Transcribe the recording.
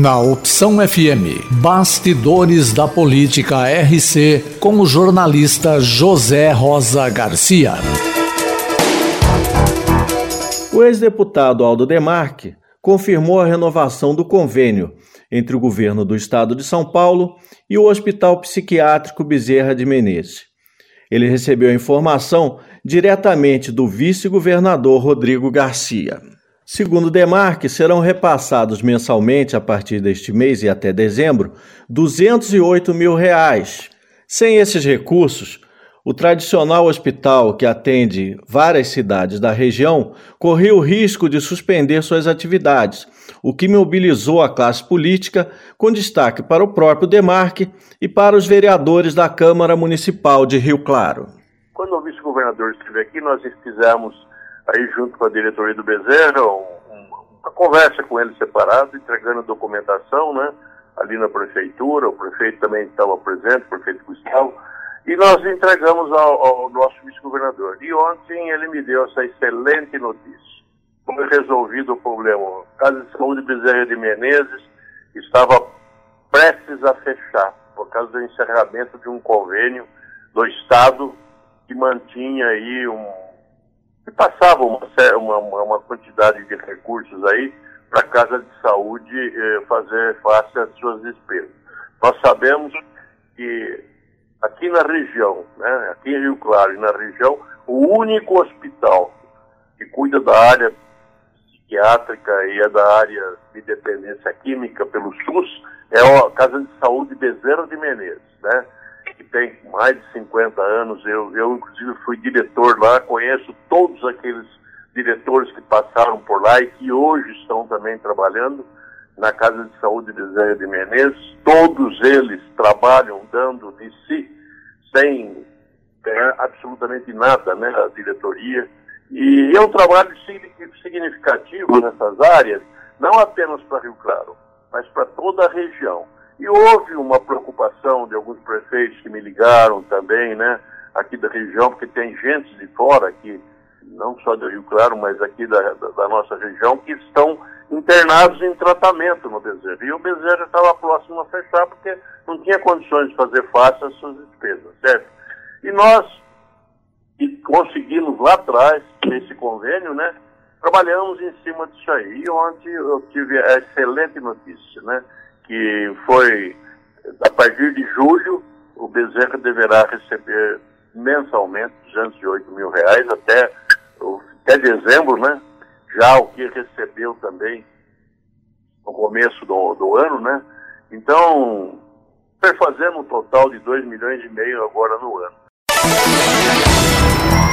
Na Opção FM, Bastidores da Política RC, com o jornalista José Rosa Garcia. O ex-deputado Aldo Demarque confirmou a renovação do convênio entre o governo do estado de São Paulo e o Hospital Psiquiátrico Bezerra de Menezes. Ele recebeu a informação diretamente do vice-governador Rodrigo Garcia. Segundo Demarque, serão repassados mensalmente a partir deste mês e até dezembro 208 mil reais. Sem esses recursos, o tradicional hospital que atende várias cidades da região corria o risco de suspender suas atividades, o que mobilizou a classe política, com destaque para o próprio Demarque e para os vereadores da Câmara Municipal de Rio Claro. Quando o vice-governador esteve aqui, nós fizemos aí junto com a diretoria do Bezerra, um, uma conversa com ele separado, entregando documentação, né, ali na prefeitura, o prefeito também estava presente, o prefeito Gustavo, e nós entregamos ao, ao nosso vice-governador. E ontem ele me deu essa excelente notícia. Foi resolvido o problema. A Casa de Saúde Bezerra de Menezes estava prestes a fechar, por causa do encerramento de um convênio do Estado que mantinha aí um, e passava uma, uma, uma quantidade de recursos aí para a Casa de Saúde eh, fazer face às suas despesas. Nós sabemos que aqui na região, né, aqui em Rio Claro e na região, o único hospital que cuida da área psiquiátrica e é da área de dependência química pelo SUS é a Casa de Saúde Bezerra de Menezes, né? Mais de 50 anos. Eu, eu, inclusive, fui diretor lá, conheço todos aqueles diretores que passaram por lá e que hoje estão também trabalhando na Casa de Saúde de Zé de Menezes. Todos eles trabalham dando de si, sem ganhar absolutamente nada, né, a diretoria. E é um trabalho significativo nessas áreas, não apenas para Rio Claro, mas para toda a região. E houve uma preocupação de alguns prefeitos que me ligaram também, né, aqui da região, porque tem gente de fora aqui, não só do Rio Claro, mas aqui da, da, da nossa região, que estão internados em tratamento no Bezerra. E o Bezerra estava próximo a fechar porque não tinha condições de fazer face às suas despesas, certo? E nós e conseguimos lá atrás, esse convênio, né, trabalhamos em cima disso aí. E ontem eu tive a excelente notícia, né? Que foi a partir de julho, o Bezerra deverá receber mensalmente 208 mil reais até, até dezembro, né? Já o que recebeu também no começo do, do ano, né? Então, fazendo um total de 2 milhões e meio agora no ano.